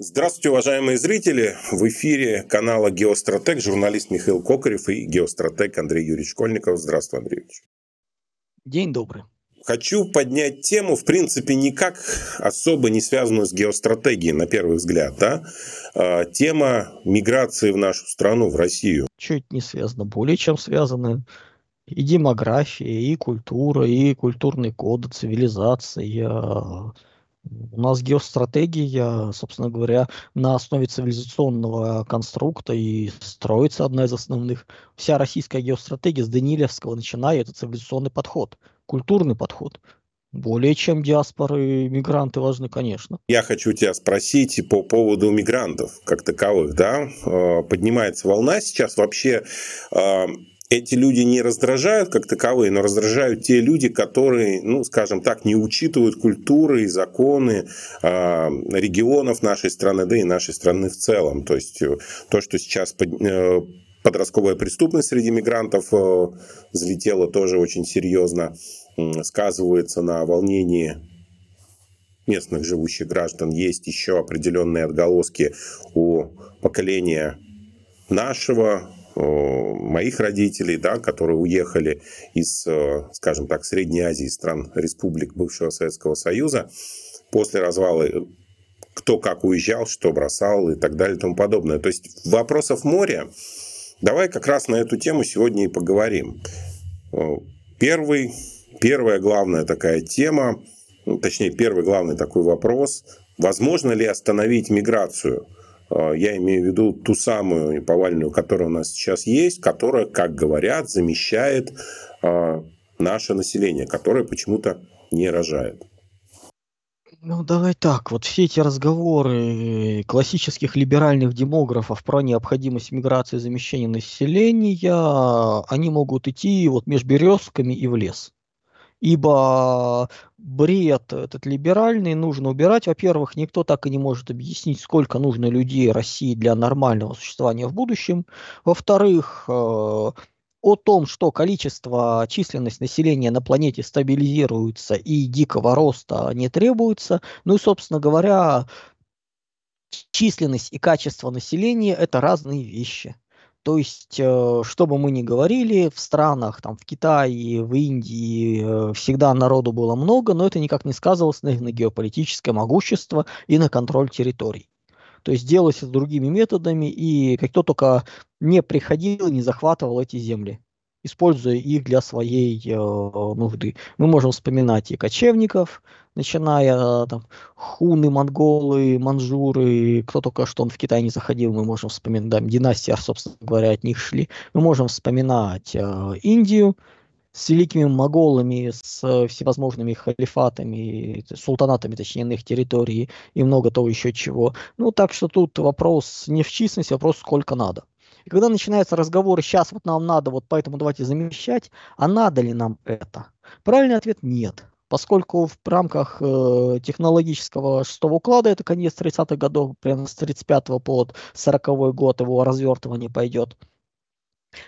Здравствуйте, уважаемые зрители! В эфире канала «Геостратег» журналист Михаил Кокарев и геостратег Андрей Юрьевич Школьников. Здравствуй, Андрей Юрьевич. День добрый. Хочу поднять тему, в принципе, никак особо не связанную с геостратегией, на первый взгляд. Да? А, тема миграции в нашу страну, в Россию. Чуть не связано, более чем связано. И демография, и культура, и культурный код, цивилизация, у нас геостратегия, собственно говоря, на основе цивилизационного конструкта и строится одна из основных. Вся российская геостратегия с Данилевского начиная, это цивилизационный подход, культурный подход. Более чем диаспоры, мигранты важны, конечно. Я хочу тебя спросить по поводу мигрантов как таковых. Да? Э, поднимается волна сейчас вообще э, эти люди не раздражают как таковые, но раздражают те люди, которые, ну, скажем так, не учитывают культуры и законы э, регионов нашей страны, да и нашей страны в целом. То есть э, то, что сейчас под, э, подростковая преступность среди мигрантов э, взлетела тоже очень серьезно, э, сказывается на волнении местных живущих граждан. Есть еще определенные отголоски у поколения нашего, моих родителей, да, которые уехали из, э, скажем так, Средней Азии, стран республик бывшего Советского Союза, после развала э, кто как уезжал, что бросал и так далее и тому подобное. То есть вопросов море. Давай как раз на эту тему сегодня и поговорим. Первый, первая главная такая тема, ну, точнее, первый главный такой вопрос, возможно ли остановить миграцию – я имею в виду ту самую повальную, которая у нас сейчас есть, которая, как говорят, замещает а, наше население, которое почему-то не рожает. Ну, давай так. Вот все эти разговоры классических либеральных демографов про необходимость миграции замещения населения, они могут идти вот между березками и в лес ибо бред этот либеральный нужно убирать. Во-первых, никто так и не может объяснить, сколько нужно людей России для нормального существования в будущем. Во-вторых, э, о том, что количество, численность населения на планете стабилизируется и дикого роста не требуется. Ну и, собственно говоря, численность и качество населения – это разные вещи. То есть, э, что бы мы ни говорили, в странах, там, в Китае, в Индии э, всегда народу было много, но это никак не сказывалось на, на геополитическое могущество и на контроль территорий. То есть делалось другими методами, и кто только не приходил, не захватывал эти земли используя их для своей э, нужды. Мы можем вспоминать и кочевников, начиная там, хуны, монголы, манжуры, кто только что он в Китай не заходил, мы можем вспоминать, да, династии, собственно говоря, от них шли. Мы можем вспоминать э, Индию с великими моголами, с всевозможными халифатами, султанатами, точнее, на их территории и много того еще чего. Ну, так что тут вопрос не в численности, вопрос сколько надо. И когда начинаются разговоры, сейчас вот нам надо, вот поэтому давайте замещать, а надо ли нам это? Правильный ответ – нет. Поскольку в рамках э, технологического шестого уклада, это конец 30-х годов, примерно с 35 по 40 год его развертывание пойдет,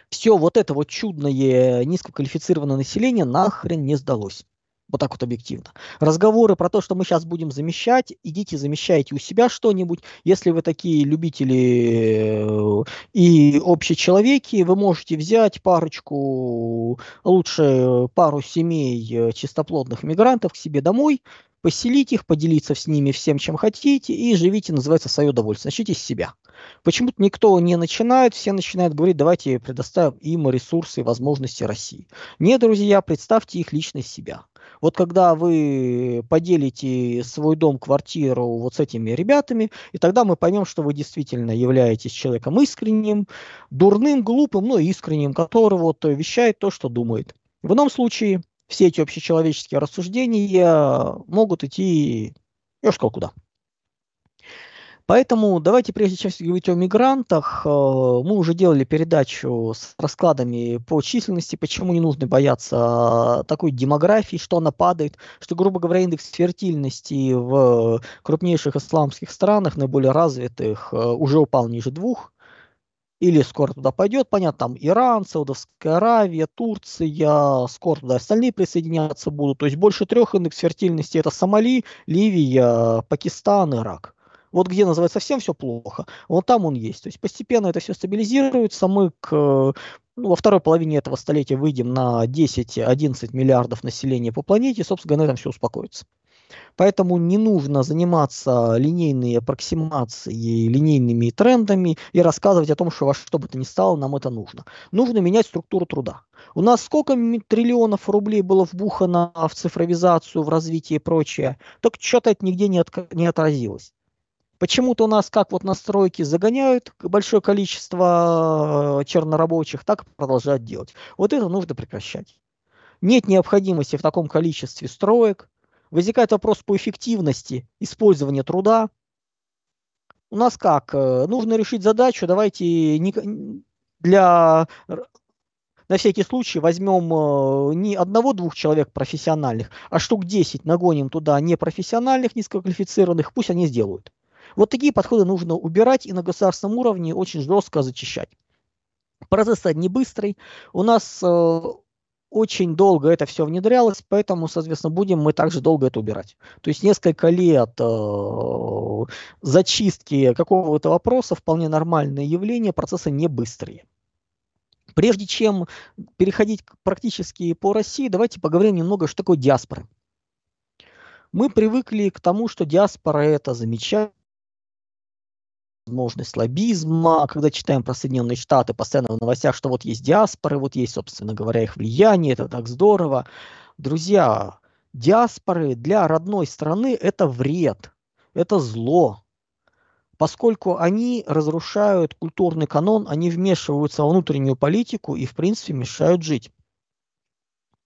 все вот это вот чудное низкоквалифицированное население нахрен не сдалось. Вот так вот объективно. Разговоры про то, что мы сейчас будем замещать, идите замещайте у себя что-нибудь. Если вы такие любители э, и общечеловеки, вы можете взять парочку, лучше пару семей э, чистоплодных мигрантов к себе домой, поселить их, поделиться с ними всем, чем хотите, и живите, называется, свое удовольствие. Начните с себя. Почему-то никто не начинает, все начинают говорить, давайте предоставим им ресурсы и возможности России. Нет, друзья, представьте их лично себя. Вот когда вы поделите свой дом, квартиру вот с этими ребятами, и тогда мы поймем, что вы действительно являетесь человеком искренним, дурным, глупым, но искренним, который вот вещает то, что думает. В ином случае все эти общечеловеческие рассуждения могут идти, я сказал, куда. Поэтому давайте, прежде чем говорить о мигрантах, э, мы уже делали передачу с раскладами по численности, почему не нужно бояться такой демографии, что она падает, что, грубо говоря, индекс фертильности в крупнейших исламских странах, наиболее развитых, э, уже упал ниже двух, или скоро туда пойдет, понятно, там Иран, Саудовская Аравия, Турция, скоро туда остальные присоединяться будут. То есть больше трех индекс фертильности это Сомали, Ливия, Пакистан, Ирак. Вот где называется совсем все плохо, вот там он есть. То есть постепенно это все стабилизируется, мы к ну, во второй половине этого столетия выйдем на 10-11 миллиардов населения по планете, собственно, на этом все успокоится. Поэтому не нужно заниматься линейной аппроксимацией, линейными трендами и рассказывать о том, что во что бы то ни стало, нам это нужно. Нужно менять структуру труда. У нас сколько триллионов рублей было вбухано в цифровизацию, в развитие и прочее, так что-то это нигде не, от, не отразилось. Почему-то у нас как вот настройки загоняют большое количество э, чернорабочих, так продолжают делать. Вот это нужно прекращать. Нет необходимости в таком количестве строек, возникает вопрос по эффективности использования труда. У нас как? Э, нужно решить задачу, давайте для на всякий случай возьмем э, не одного-двух человек профессиональных, а штук 10 нагоним туда непрофессиональных, низкоквалифицированных, пусть они сделают. Вот такие подходы нужно убирать и на государственном уровне очень жестко зачищать. Процесс не быстрый. У нас э, очень долго это все внедрялось, поэтому, соответственно, будем мы также долго это убирать. То есть несколько лет э, зачистки какого-то вопроса вполне нормальное явление, процессы не быстрые. Прежде чем переходить практически по России, давайте поговорим немного, что такое диаспора. Мы привыкли к тому, что диаспора это замечательно, возможность лоббизма, когда читаем про Соединенные Штаты, постоянно в новостях, что вот есть диаспоры, вот есть, собственно говоря, их влияние, это так здорово. Друзья, диаспоры для родной страны – это вред, это зло, поскольку они разрушают культурный канон, они вмешиваются в внутреннюю политику и, в принципе, мешают жить.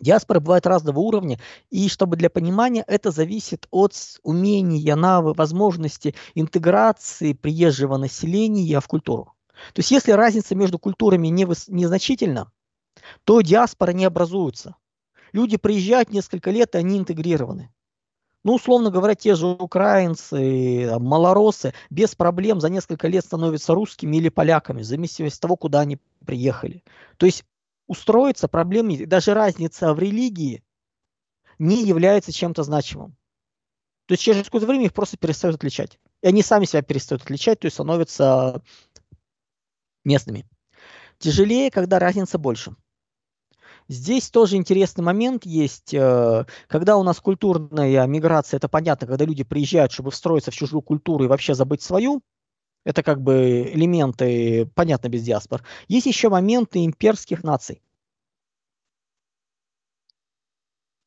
Диаспоры бывают разного уровня, и чтобы для понимания, это зависит от умения, навы, возможности интеграции приезжего населения в культуру. То есть если разница между культурами не незначительна, то диаспора не образуется. Люди приезжают несколько лет, и они интегрированы. Ну, условно говоря, те же украинцы, малоросы без проблем за несколько лет становятся русскими или поляками, в зависимости от того, куда они приехали. То есть устроиться проблем нет. Даже разница в религии не является чем-то значимым. То есть через какое-то время их просто перестают отличать. И они сами себя перестают отличать, то есть становятся местными. Тяжелее, когда разница больше. Здесь тоже интересный момент есть, э, когда у нас культурная миграция, это понятно, когда люди приезжают, чтобы встроиться в чужую культуру и вообще забыть свою, это как бы элементы, понятно, без диаспор. Есть еще моменты имперских наций.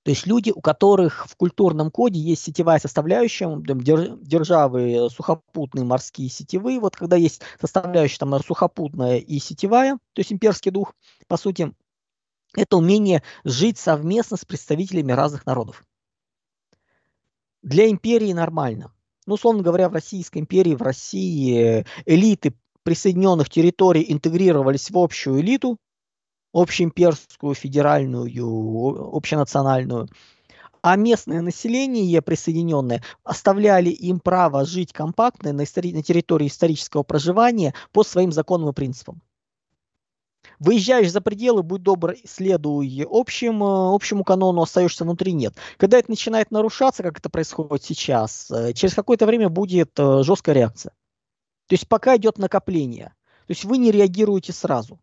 То есть люди, у которых в культурном коде есть сетевая составляющая, державы сухопутные, морские, сетевые. Вот когда есть составляющая там сухопутная и сетевая, то есть имперский дух, по сути, это умение жить совместно с представителями разных народов. Для империи нормально ну, условно говоря, в Российской империи, в России элиты присоединенных территорий интегрировались в общую элиту, общеимперскую, федеральную, общенациональную, а местное население присоединенное оставляли им право жить компактно на, истори- на территории исторического проживания по своим законам и принципам. Выезжаешь за пределы, будь добр, следуй общим, э, общему канону, остаешься внутри, нет. Когда это начинает нарушаться, как это происходит сейчас, э, через какое-то время будет э, жесткая реакция. То есть пока идет накопление. То есть вы не реагируете сразу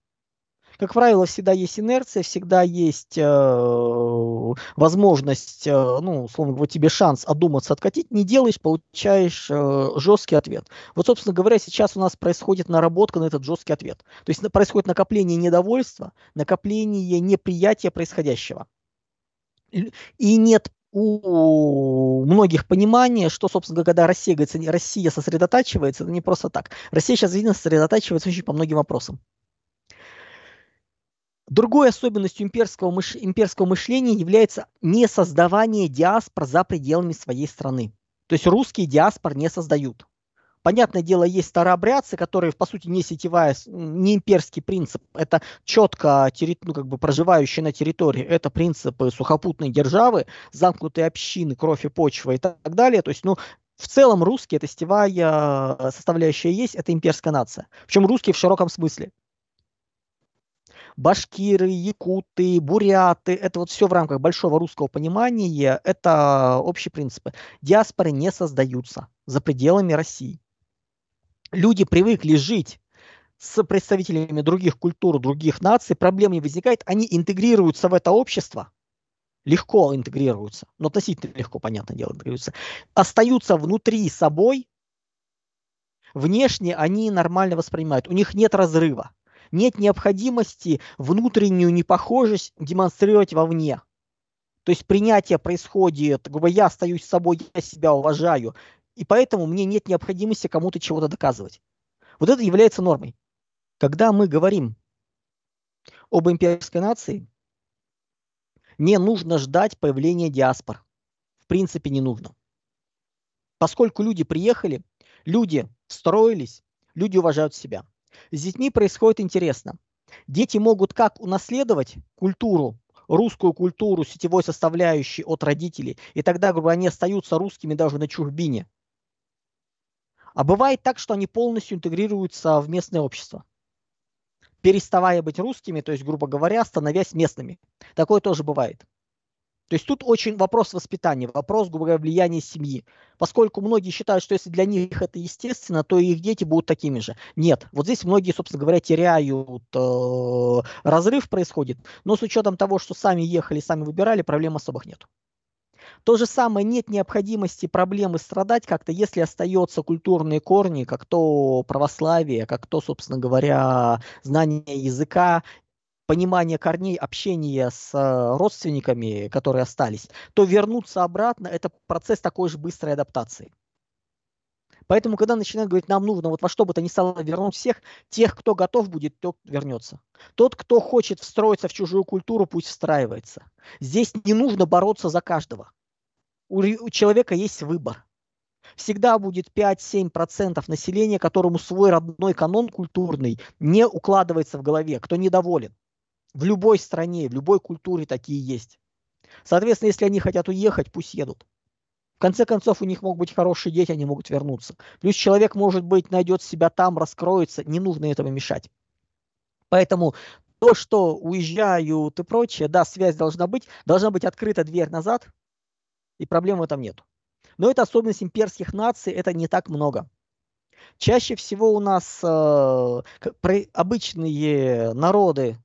как правило, всегда есть инерция, всегда есть э, возможность, э, ну, условно говоря, тебе шанс одуматься, откатить, не делаешь, получаешь э, жесткий ответ. Вот, собственно говоря, сейчас у нас происходит наработка на этот жесткий ответ. То есть происходит накопление недовольства, накопление неприятия происходящего. И нет у многих понимания, что, собственно когда Россия, говорится, Россия сосредотачивается, это не просто так. Россия сейчас, видно, сосредотачивается очень по многим вопросам. Другой особенностью имперского, мыш... имперского мышления является не создавание диаспор за пределами своей страны. То есть русские диаспор не создают. Понятное дело, есть старообрядцы, которые, по сути, не сетевая, не имперский принцип. Это четко ну, как бы проживающие на территории. Это принципы сухопутной державы, замкнутые общины, кровь и почва и так далее. То есть, ну, в целом русские, это сетевая составляющая есть, это имперская нация. Причем русские в широком смысле башкиры, якуты, буряты, это вот все в рамках большого русского понимания, это общие принципы. Диаспоры не создаются за пределами России. люди привыкли жить с представителями других культур, других наций, проблем не возникает, они интегрируются в это общество, легко интегрируются, но относительно легко, понятное дело, интегрируются, остаются внутри собой, внешне они нормально воспринимают, у них нет разрыва, нет необходимости внутреннюю непохожесть демонстрировать вовне. То есть принятие происходит, грубо я остаюсь собой, я себя уважаю, и поэтому мне нет необходимости кому-то чего-то доказывать. Вот это является нормой. Когда мы говорим об имперской нации, не нужно ждать появления диаспор. В принципе, не нужно. Поскольку люди приехали, люди строились, люди уважают себя. С детьми происходит интересно. Дети могут как унаследовать культуру, русскую культуру, сетевой составляющей от родителей, и тогда, грубо они остаются русскими даже на чужбине. А бывает так, что они полностью интегрируются в местное общество, переставая быть русскими, то есть, грубо говоря, становясь местными. Такое тоже бывает. То есть тут очень вопрос воспитания, вопрос, грубо говоря, влияния семьи. Поскольку многие считают, что если для них это естественно, то их дети будут такими же. Нет, вот здесь многие, собственно говоря, теряют, э, разрыв происходит, но с учетом того, что сами ехали, сами выбирали, проблем особых нет. То же самое, нет необходимости проблемы страдать как-то, если остаются культурные корни, как то православие, как то, собственно говоря, знание языка понимание корней, общение с э, родственниками, которые остались, то вернуться обратно – это процесс такой же быстрой адаптации. Поэтому, когда начинают говорить, нам нужно вот во что бы то ни стало вернуть всех, тех, кто готов будет, тот вернется. Тот, кто хочет встроиться в чужую культуру, пусть встраивается. Здесь не нужно бороться за каждого. У, человека есть выбор. Всегда будет 5-7% населения, которому свой родной канон культурный не укладывается в голове, кто недоволен. В любой стране, в любой культуре такие есть. Соответственно, если они хотят уехать, пусть едут. В конце концов, у них могут быть хорошие дети, они могут вернуться. Плюс человек, может быть, найдет себя там, раскроется, не нужно этого мешать. Поэтому то, что уезжают и прочее, да, связь должна быть, должна быть открыта дверь назад, и проблем в этом нет. Но это особенность имперских наций, это не так много. Чаще всего у нас э, обычные народы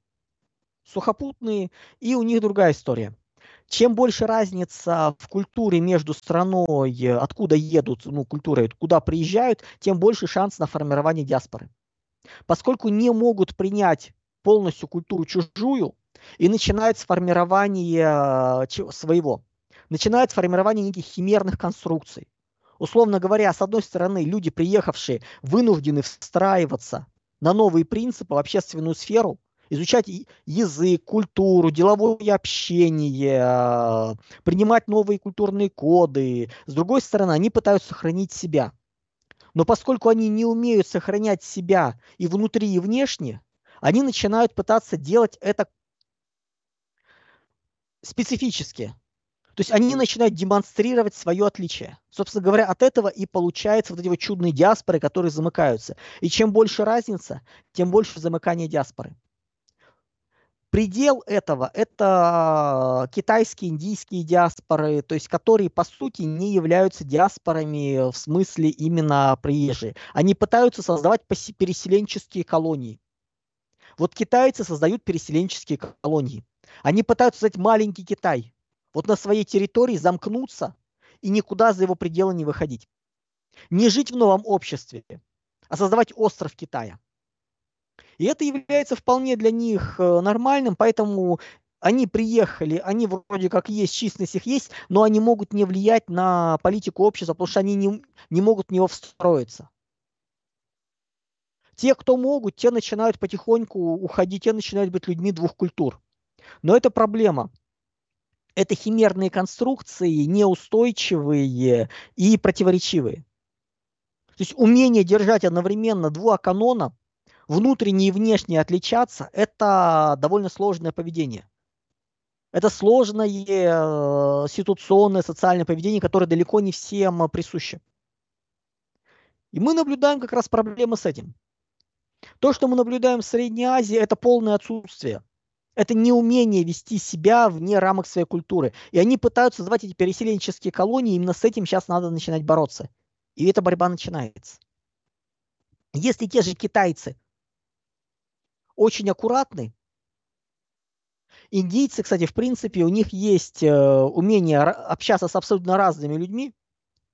сухопутные, и у них другая история. Чем больше разница в культуре между страной, откуда едут, ну, культурой, куда приезжают, тем больше шанс на формирование диаспоры. Поскольку не могут принять полностью культуру чужую, и начинается формирование э, своего. Начинается формирование неких химерных конструкций. Условно говоря, с одной стороны, люди, приехавшие, вынуждены встраиваться на новые принципы в общественную сферу, изучать язык, культуру, деловое общение, а, принимать новые культурные коды. С другой стороны, они пытаются сохранить себя. Но поскольку они не умеют сохранять себя и внутри, и внешне, они начинают пытаться делать это специфически. То есть они начинают демонстрировать свое отличие. Собственно говоря, от этого и получаются вот эти вот чудные диаспоры, которые замыкаются. И чем больше разница, тем больше замыкания диаспоры. Предел этого – это китайские, индийские диаспоры, то есть которые, по сути, не являются диаспорами в смысле именно приезжие. Они пытаются создавать переселенческие колонии. Вот китайцы создают переселенческие колонии. Они пытаются создать маленький Китай. Вот на своей территории замкнуться и никуда за его пределы не выходить. Не жить в новом обществе, а создавать остров Китая. И это является вполне для них э, нормальным, поэтому они приехали, они вроде как есть, численность их есть, но они могут не влиять на политику общества, потому что они не, не могут в него встроиться. Те, кто могут, те начинают потихоньку уходить, те начинают быть людьми двух культур. Но это проблема. Это химерные конструкции, неустойчивые и противоречивые. То есть умение держать одновременно два канона внутренне и внешне отличаться, это довольно сложное поведение. Это сложное э, ситуационное, социальное поведение, которое далеко не всем присуще. И мы наблюдаем как раз проблемы с этим. То, что мы наблюдаем в Средней Азии, это полное отсутствие. Это неумение вести себя вне рамок своей культуры. И они пытаются создавать эти переселенческие колонии, именно с этим сейчас надо начинать бороться. И эта борьба начинается. Если те же китайцы очень аккуратны, индийцы, кстати, в принципе, у них есть э, умение общаться с абсолютно разными людьми,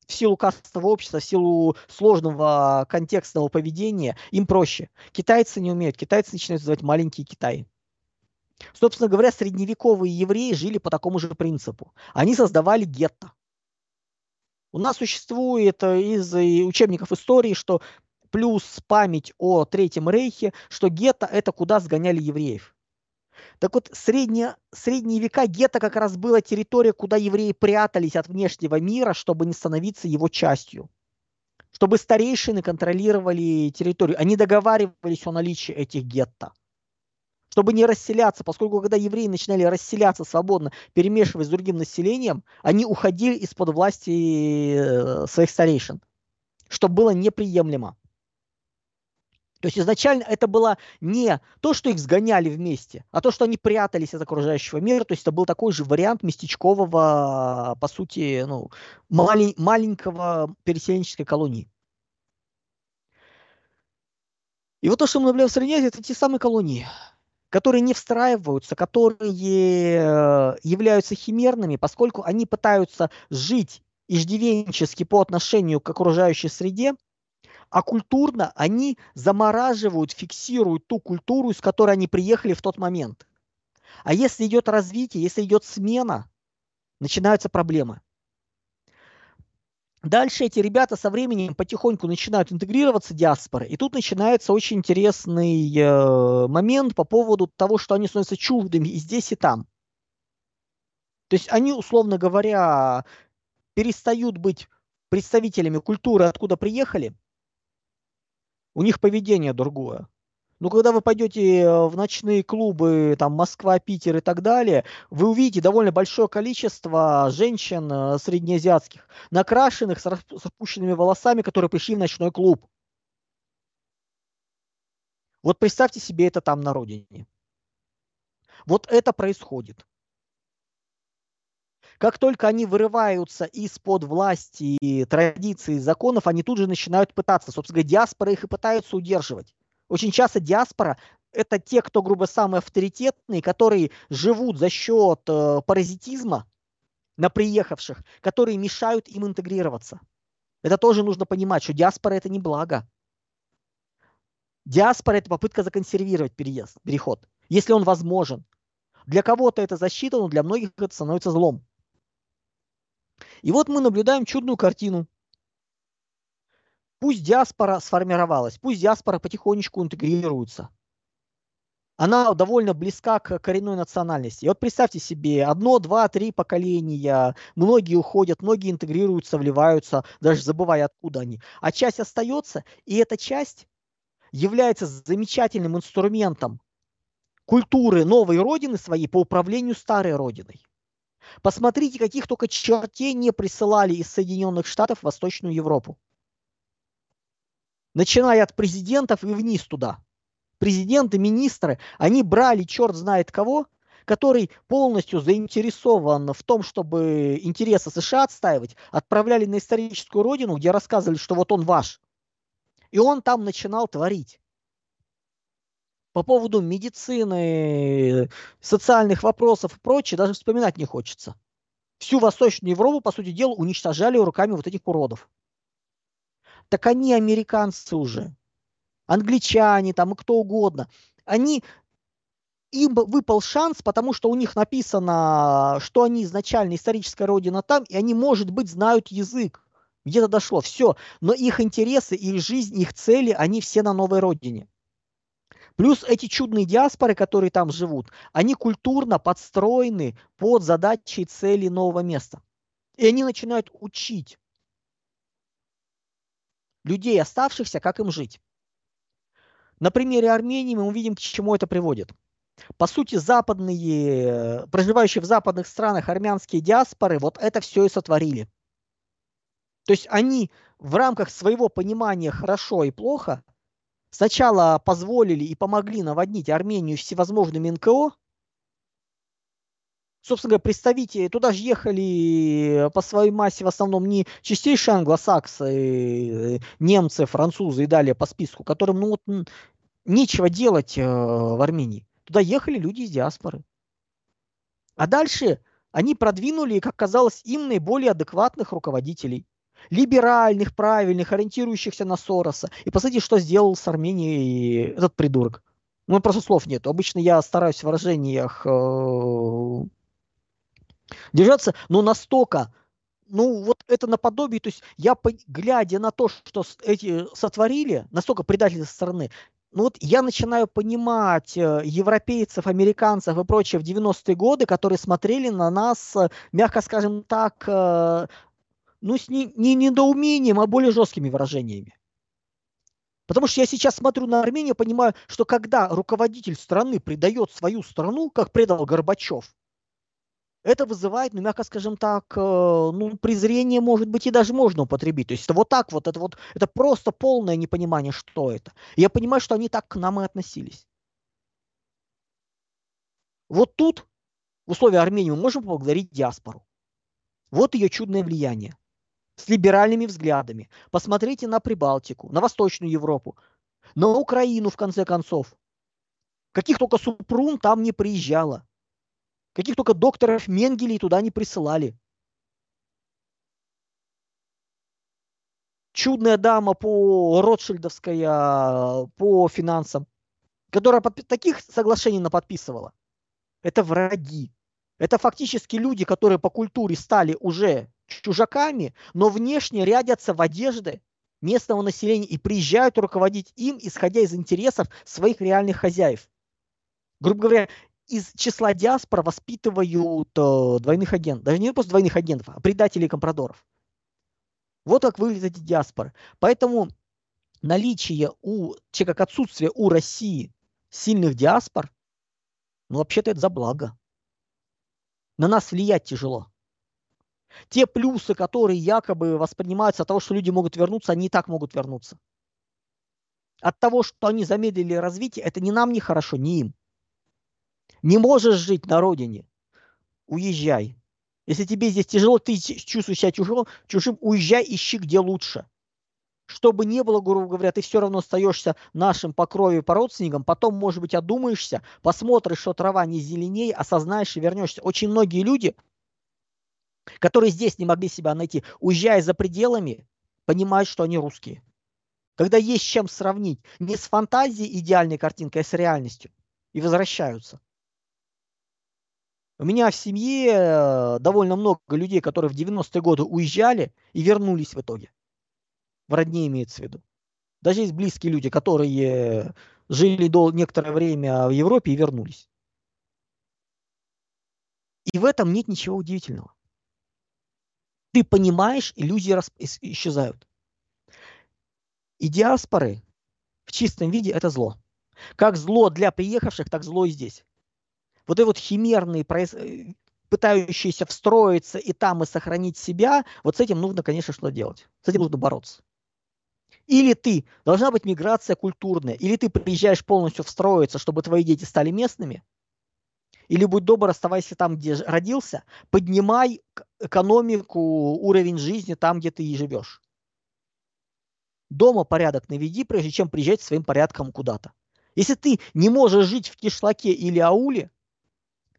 в силу кастового общества, в силу сложного контекстного поведения, им проще. Китайцы не умеют. Китайцы начинают называть маленькие Китаи. Собственно говоря, средневековые евреи жили по такому же принципу. Они создавали гетто. У нас существует э, из учебников истории, что плюс память о Третьем Рейхе, что гетто – это куда сгоняли евреев. Так вот, средние, средние века гетто как раз была территория, куда евреи прятались от внешнего мира, чтобы не становиться его частью. Чтобы старейшины контролировали территорию. Они договаривались о наличии этих гетто. Чтобы не расселяться, поскольку когда евреи начинали расселяться свободно, перемешиваясь с другим населением, они уходили из-под власти э, своих старейшин, что было неприемлемо. То есть изначально это было не то, что их сгоняли вместе, а то, что они прятались от окружающего мира. То есть это был такой же вариант местечкового, по сути, ну, малень, маленького переселенческой колонии. И вот то, что мы наблюдаем в Средней Азии, это те самые колонии, которые не встраиваются, которые э, являются химерными, поскольку они пытаются жить иждивенчески по отношению к окружающей среде, а культурно они замораживают, фиксируют ту культуру, из которой они приехали в тот момент. А если идет развитие, если идет смена, начинаются проблемы. Дальше эти ребята со временем потихоньку начинают интегрироваться диаспоры, и тут начинается очень интересный э, момент по поводу того, что они становятся чуждыми и здесь, и там. То есть они, условно говоря, перестают быть представителями культуры, откуда приехали, у них поведение другое. Но когда вы пойдете э, в ночные клубы, там Москва, Питер и так далее, вы увидите довольно большое количество женщин э, среднеазиатских, накрашенных с распущенными волосами, которые пришли в ночной клуб. Вот представьте себе это там на родине. Вот это происходит. Как только они вырываются из-под власти, традиций, законов, они тут же начинают пытаться. Собственно говоря, диаспора их и пытаются удерживать. Очень часто диаспора это те, кто, грубо, самые авторитетные, которые живут за счет э, паразитизма на приехавших, которые мешают им интегрироваться. Это тоже нужно понимать, что диаспора это не благо. Диаспора это попытка законсервировать переезд, переход, если он возможен. Для кого-то это защита, но для многих это становится злом. И вот мы наблюдаем чудную картину. Пусть диаспора сформировалась, пусть диаспора потихонечку интегрируется. Она довольно близка к коренной национальности. И вот представьте себе, одно, два, три поколения, многие уходят, многие интегрируются, вливаются, даже забывая, откуда они. А часть остается, и эта часть является замечательным инструментом культуры новой родины своей по управлению старой родиной. Посмотрите, каких только чертей не присылали из Соединенных Штатов в Восточную Европу. Начиная от президентов и вниз туда. Президенты, министры, они брали черт знает кого, который полностью заинтересован в том, чтобы интересы США отстаивать, отправляли на историческую родину, где рассказывали, что вот он ваш. И он там начинал творить по поводу медицины, социальных вопросов и прочее даже вспоминать не хочется. Всю Восточную Европу, по сути дела, уничтожали руками вот этих уродов. Так они американцы уже, англичане там и кто угодно. Они им выпал шанс, потому что у них написано, что они изначально историческая родина там, и они, может быть, знают язык. Где-то дошло, все. Но их интересы, их жизнь, их цели, они все на новой родине. Плюс эти чудные диаспоры, которые там живут, они культурно подстроены под задачи и цели нового места. И они начинают учить людей, оставшихся, как им жить. На примере Армении мы увидим, к чему это приводит. По сути, западные, проживающие в западных странах армянские диаспоры вот это все и сотворили. То есть они в рамках своего понимания хорошо и плохо сначала позволили и помогли наводнить Армению всевозможными НКО, собственно говоря, представители, туда же ехали по своей массе в основном не чистейшие англосаксы, немцы, французы и далее по списку, которым ну, вот, нечего делать э, в Армении. Туда ехали люди из диаспоры. А дальше они продвинули, как казалось, им наиболее адекватных руководителей. Либеральных, правильных, ориентирующихся на Сороса. И посмотрите, что сделал с Арменией этот придурок. Ну, просто слов нет. Обычно я стараюсь в выражениях э, держаться, но настолько, ну вот это наподобие, то есть я, глядя на то, что эти сотворили, настолько предатели со стороны, ну вот я начинаю понимать э, европейцев, американцев и прочее в 90-е годы, которые смотрели на нас, э, мягко скажем так, э, ну с не, не недоумением, а более жесткими выражениями. Потому что я сейчас смотрю на Армению, понимаю, что когда руководитель страны предает свою страну, как предал Горбачев, это вызывает, ну, мягко скажем так, э, ну, презрение, может быть, и даже можно употребить. То есть это вот так вот, это вот, это просто полное непонимание, что это. Я понимаю, что они так к нам и относились. Вот тут, в условиях Армении, мы можем поблагодарить диаспору. Вот ее чудное влияние. С либеральными взглядами. Посмотрите на Прибалтику, на Восточную Европу, на Украину, в конце концов. Каких только Супрун там не приезжало. Каких только докторов Менгелей туда не присылали. Чудная дама по Ротшильдовская, по финансам, которая под, таких соглашений наподписывала. Это враги. Это фактически люди, которые по культуре стали уже чужаками, но внешне рядятся в одежды местного населения и приезжают руководить им, исходя из интересов своих реальных хозяев. Грубо говоря, из числа диаспор воспитывают э, двойных агентов. Даже не просто двойных агентов, а предателей компрадоров. Вот как выглядят эти диаспоры. Поэтому наличие у, как отсутствие у России сильных диаспор, ну вообще-то это за благо. На нас влиять тяжело. Те плюсы, которые якобы воспринимаются от того, что люди могут вернуться, они и так могут вернуться. От того, что они замедлили развитие, это ни нам не хорошо, ни им. Не можешь жить на родине, уезжай. Если тебе здесь тяжело, ты чувствуешь себя чужим, чужим, уезжай, ищи где лучше. Чтобы не было, грубо говоря, ты все равно остаешься нашим по крови, по родственникам, потом, может быть, одумаешься, посмотришь, что трава не зеленее, осознаешь и вернешься. Очень многие люди, которые здесь не могли себя найти, уезжая за пределами, понимают, что они русские. Когда есть чем сравнить, не с фантазией идеальной картинкой, а с реальностью. И возвращаются. У меня в семье э, довольно много людей, которые в 90-е годы уезжали и вернулись в итоге. В родне имеется в виду. Даже есть близкие люди, которые жили до некоторое время в Европе и вернулись. И в этом нет ничего удивительного. Ты понимаешь, иллюзии расп... исчезают. И диаспоры в чистом виде это зло. Как зло для приехавших, так зло и здесь вот эти вот химерные, э, пытающиеся встроиться и там и сохранить себя, вот с этим нужно, конечно, что делать. С этим нужно бороться. Или ты, должна быть миграция культурная, или ты приезжаешь полностью встроиться, чтобы твои дети стали местными, или будь добр, оставайся там, где родился, поднимай экономику, уровень жизни там, где ты и живешь. Дома порядок наведи, прежде чем приезжать своим порядком куда-то. Если ты не можешь жить в кишлаке или ауле,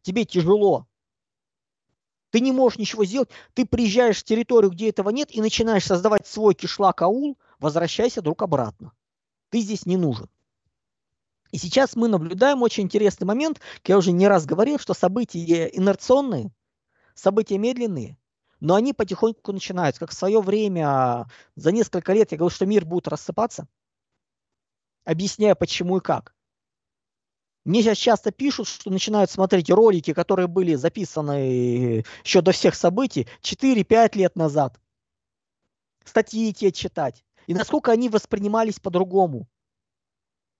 тебе тяжело, ты не можешь ничего сделать, ты приезжаешь в территорию, где этого нет, и начинаешь создавать свой кишлак аул, возвращайся друг обратно. Ты здесь не нужен. И сейчас мы наблюдаем очень интересный момент, как я уже не раз говорил, что события инерционные, события медленные, но они потихоньку начинаются. Как в свое время, за несколько лет я говорил, что мир будет рассыпаться, объясняя почему и как. Мне сейчас часто пишут, что начинают смотреть ролики, которые были записаны еще до всех событий 4-5 лет назад. Статьи те читать. И насколько они воспринимались по-другому.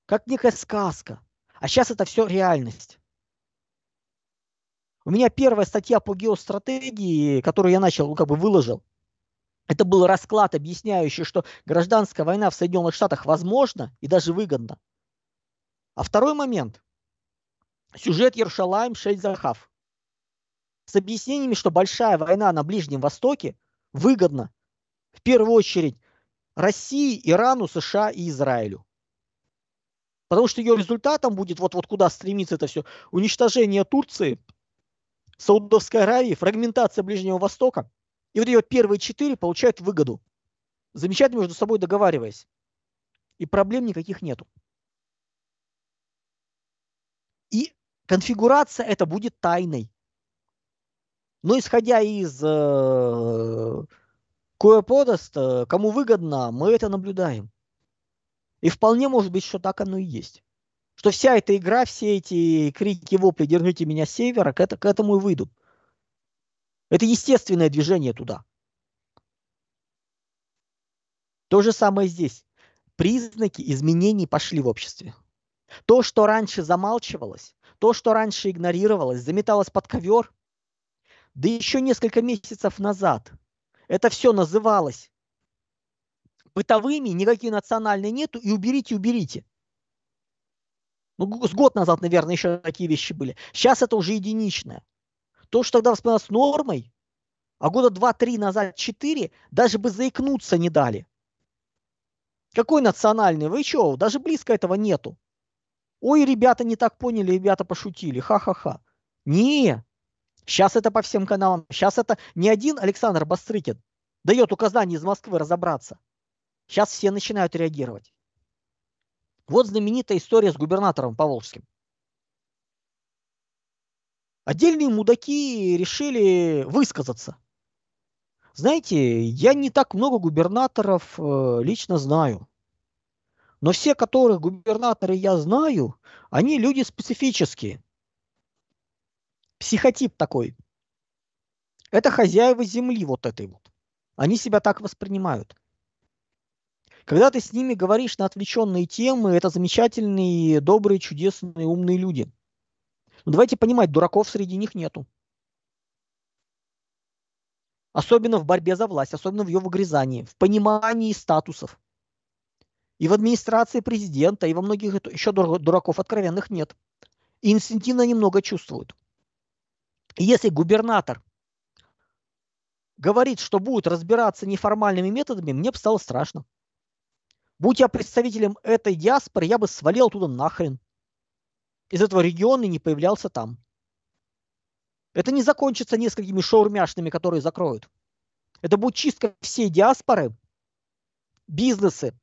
Как некая сказка. А сейчас это все реальность. У меня первая статья по геостратегии, которую я начал, ну, как бы выложил, это был расклад, объясняющий, что гражданская война в Соединенных Штатах возможна и даже выгодна. А второй момент – Сюжет Ершалайм Шейдзахав. с объяснениями, что большая война на Ближнем Востоке выгодна в первую очередь России, Ирану, США и Израилю. Потому что ее результатом будет вот, вот куда стремится это все. Уничтожение Турции, Саудовской Аравии, фрагментация Ближнего Востока. И вот ее первые четыре получают выгоду. Замечательно между собой договариваясь. И проблем никаких нету. И конфигурация это будет тайной. Но исходя из э, кое подаст, э, кому выгодно, мы это наблюдаем. И вполне может быть, что так оно и есть. Что вся эта игра, все эти крики, вопли «держите меня с севера» к, это, к этому и выйдут. Это естественное движение туда. То же самое здесь. Признаки изменений пошли в обществе. То, что раньше замалчивалось, то, что раньше игнорировалось, заметалось под ковер, да еще несколько месяцев назад это все называлось бытовыми, никакие национальные нету, и уберите, уберите. Ну, с год назад, наверное, еще такие вещи были. Сейчас это уже единичное. То, что тогда воспринималось нормой, а года два-три назад, четыре, даже бы заикнуться не дали. Какой национальный? Вы что? Даже близко этого нету. Ой, ребята не так поняли, ребята пошутили. Ха-ха-ха. Не, сейчас это по всем каналам. Сейчас это не один Александр Бастрыкин дает указание из Москвы разобраться. Сейчас все начинают реагировать. Вот знаменитая история с губернатором Поволжским. Отдельные мудаки решили высказаться. Знаете, я не так много губернаторов э, лично знаю. Но все, которых губернаторы я знаю, они люди специфические. Психотип такой. Это хозяева земли вот этой вот. Они себя так воспринимают. Когда ты с ними говоришь на отвлеченные темы, это замечательные, добрые, чудесные, умные люди. Но давайте понимать, дураков среди них нету. Особенно в борьбе за власть, особенно в ее выгрызании, в понимании статусов. И в администрации президента, и во многих еще дураков откровенных нет. И инстинктивно немного чувствуют. И если губернатор говорит, что будет разбираться неформальными методами, мне бы стало страшно. Будь я представителем этой диаспоры, я бы свалил туда нахрен. Из этого региона и не появлялся там. Это не закончится несколькими шаурмяшными, которые закроют. Это будет чистка всей диаспоры, бизнесы,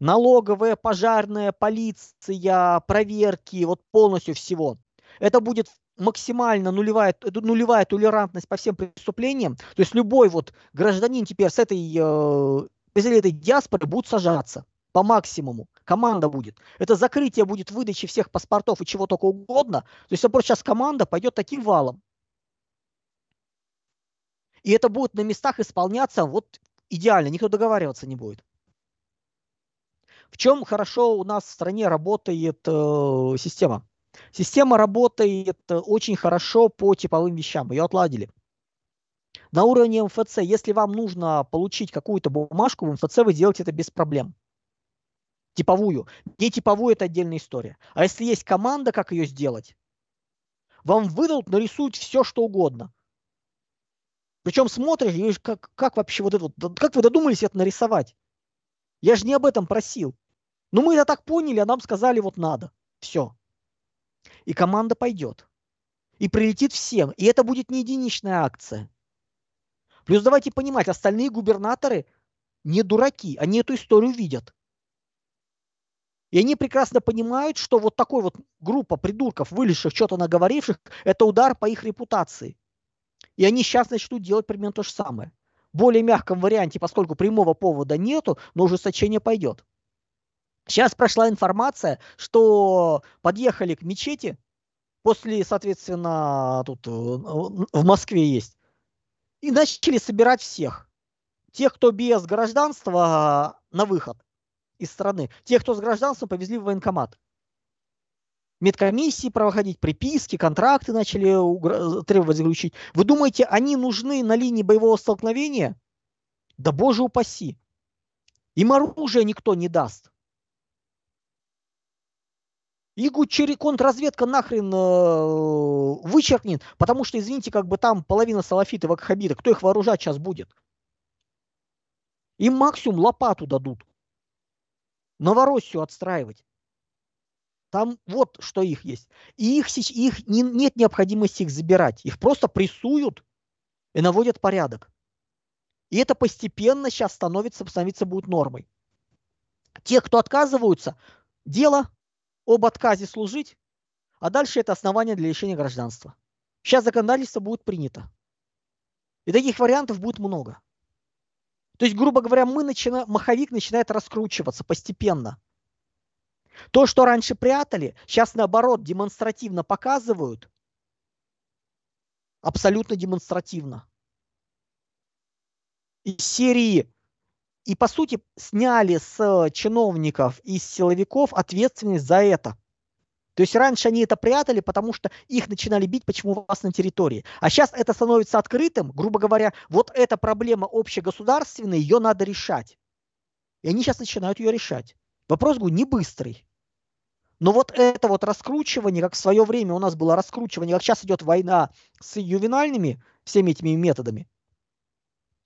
налоговая, пожарная, полиция, проверки, вот полностью всего. Это будет максимально нулевая, нулевая толерантность по всем преступлениям. То есть любой вот гражданин теперь с этой э, представители этой диаспоры будут сажаться по максимуму. Команда будет. Это закрытие будет выдачи всех паспортов и чего только угодно. То есть, наоборот, сейчас команда пойдет таким валом. И это будет на местах исполняться вот идеально. Никто договариваться не будет. В чем хорошо у нас в стране работает э, система? Система работает э, очень хорошо по типовым вещам. Ее отладили. На уровне МФЦ, если вам нужно получить какую-то бумажку в МФЦ, вы делаете это без проблем. Типовую. Не типовую – это отдельная история. А если есть команда, как ее сделать, вам выдадут, нарисуют все, что угодно. Причем смотришь, и как, как вообще вот это как вы додумались это нарисовать? Я же не об этом просил. Ну мы это так поняли, а нам сказали вот надо. Все. И команда пойдет. И прилетит всем. И это будет не единичная акция. Плюс давайте понимать, остальные губернаторы не дураки, они эту историю видят. И они прекрасно понимают, что вот такой вот группа придурков, вылезших, что-то наговоривших, это удар по их репутации. И они сейчас начнут делать примерно то же самое. В более мягком варианте, поскольку прямого повода нету, но ужесточение пойдет. Сейчас прошла информация, что подъехали к мечети, после, соответственно, тут э, в Москве есть, и начали собирать всех. Тех, кто без гражданства, на выход из страны. Тех, кто с гражданством, повезли в военкомат. Медкомиссии проводить, приписки, контракты начали требовать заключить. Вы думаете, они нужны на линии боевого столкновения? Да боже упаси. Им оружие никто не даст. И контрразведка нахрен э, вычеркнет, потому что, извините, как бы там половина салафиты вакхабита, кто их вооружать сейчас будет? Им максимум лопату дадут. Новороссию отстраивать. Там вот что их есть. И их, их не, нет необходимости их забирать. Их просто прессуют и наводят порядок. И это постепенно сейчас становится, становиться будет нормой. Те, кто отказываются, дело об отказе служить, а дальше это основание для лишения гражданства. Сейчас законодательство будет принято. И таких вариантов будет много. То есть, грубо говоря, мы начинаем, маховик начинает раскручиваться постепенно. То, что раньше прятали, сейчас наоборот демонстративно показывают. Абсолютно демонстративно. Из серии и, по сути, сняли с чиновников и с силовиков ответственность за это. То есть раньше они это прятали, потому что их начинали бить, почему у вас на территории. А сейчас это становится открытым, грубо говоря, вот эта проблема общегосударственная, ее надо решать. И они сейчас начинают ее решать. Вопрос, говорю, не быстрый. Но вот это вот раскручивание, как в свое время у нас было раскручивание, как сейчас идет война с ювенальными всеми этими методами,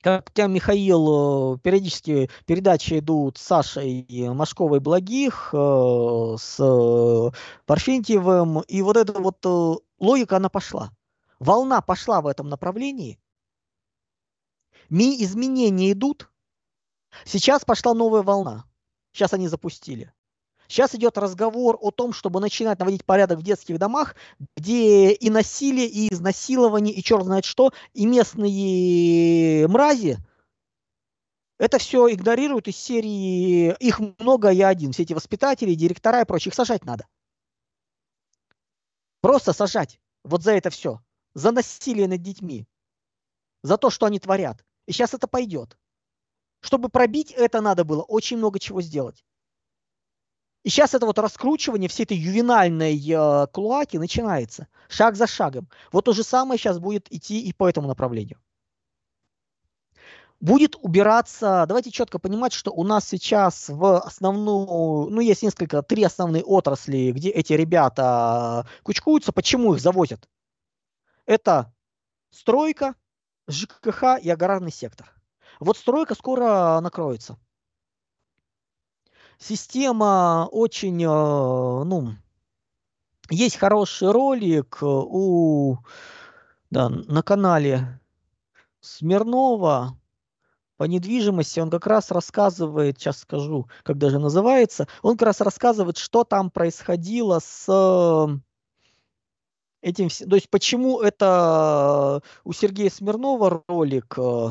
тебя, Михаил, э, периодически передачи идут с Сашей Машковой Благих, э, с Парфентьевым, и вот эта вот э, логика, она пошла. Волна пошла в этом направлении. Ми изменения идут. Сейчас пошла новая волна. Сейчас они запустили. Сейчас идет разговор о том, чтобы начинать наводить порядок в детских домах, где и насилие, и изнасилование, и черт знает что, и местные мрази, это все игнорируют из серии «Их много, я один». Все эти воспитатели, директора и прочие, их сажать надо. Просто сажать. Вот за это все. За насилие над детьми. За то, что они творят. И сейчас это пойдет. Чтобы пробить это надо было очень много чего сделать. И сейчас это вот раскручивание всей этой ювенальной э, клуаки начинается. Шаг за шагом. Вот то же самое сейчас будет идти и по этому направлению. Будет убираться, давайте четко понимать, что у нас сейчас в основную, ну есть несколько, три основные отрасли, где эти ребята кучкуются. Почему их завозят? Это стройка, ЖКХ и аграрный сектор. Вот стройка скоро накроется система очень, э, ну, есть хороший ролик у, да, на канале Смирнова по недвижимости, он как раз рассказывает, сейчас скажу, как даже называется, он как раз рассказывает, что там происходило с этим, то есть почему это у Сергея Смирнова ролик, э,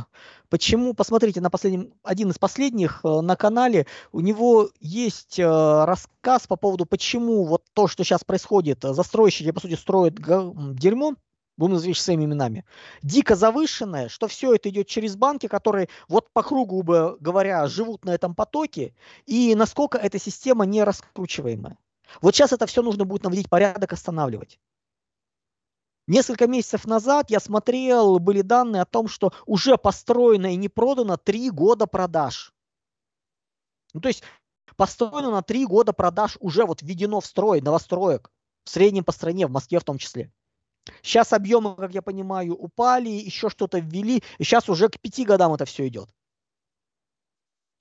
почему, посмотрите на последнем, один из последних э, на канале, у него есть э, рассказ по поводу, почему вот то, что сейчас происходит, застройщики, по сути, строят дерьмо, будем называть своими именами, дико завышенное, что все это идет через банки, которые вот по кругу, говоря, живут на этом потоке, и насколько эта система не раскручиваемая. Вот сейчас это все нужно будет наводить порядок, останавливать. Несколько месяцев назад я смотрел, были данные о том, что уже построено и не продано три года продаж. Ну, то есть построено на три года продаж уже вот введено в строй новостроек. В среднем по стране, в Москве в том числе. Сейчас объемы, как я понимаю, упали, еще что-то ввели, и сейчас уже к пяти годам это все идет.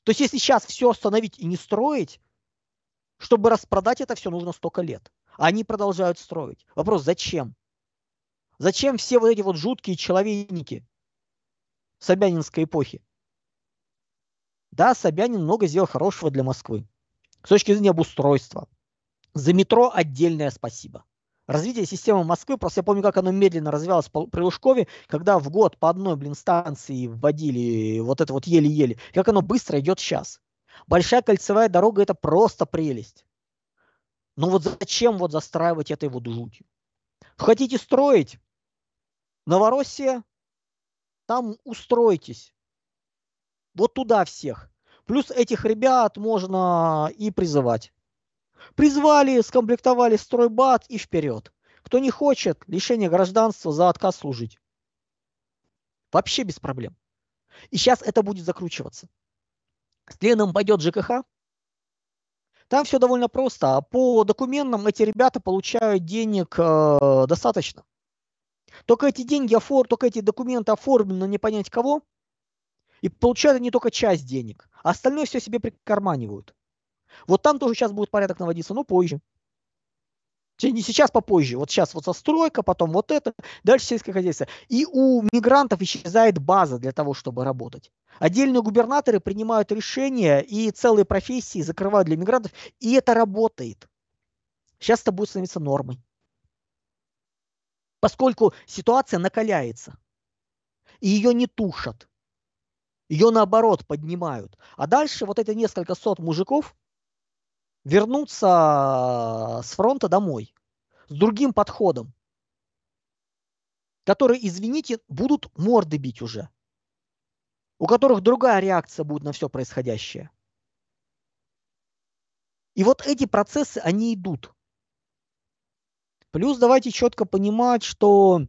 То есть если сейчас все остановить и не строить, чтобы распродать это все, нужно столько лет. А они продолжают строить. Вопрос, зачем? Зачем все вот эти вот жуткие человеники Собянинской эпохи? Да, Собянин много сделал хорошего для Москвы. С точки зрения обустройства. За метро отдельное спасибо. Развитие системы Москвы, просто я помню, как оно медленно развивалось при Лужкове, когда в год по одной, блин, станции вводили вот это вот еле-еле, как оно быстро идет сейчас. Большая кольцевая дорога – это просто прелесть. Но вот зачем вот застраивать этой вот жутью? Хотите строить? Новороссия, там устройтесь. Вот туда всех. Плюс этих ребят можно и призывать. Призвали, скомплектовали стройбат и вперед. Кто не хочет, лишение гражданства за отказ служить. Вообще без проблем. И сейчас это будет закручиваться. Следом пойдет ЖКХ. Там все довольно просто. А по документам эти ребята получают денег э, достаточно. Только эти деньги оформ... только эти документы оформлены не понять кого, и получают они только часть денег, а остальное все себе прикарманивают. Вот там тоже сейчас будет порядок наводиться, но позже. Не сейчас, попозже. Вот сейчас вот застройка, потом вот это, дальше сельское хозяйство. И у мигрантов исчезает база для того, чтобы работать. Отдельные губернаторы принимают решения и целые профессии закрывают для мигрантов, и это работает. Сейчас это будет становиться нормой. Поскольку ситуация накаляется, и ее не тушат, ее наоборот поднимают. А дальше вот эти несколько сот мужиков, вернуться с фронта домой с другим подходом, которые, извините, будут морды бить уже, у которых другая реакция будет на все происходящее. И вот эти процессы, они идут. Плюс давайте четко понимать, что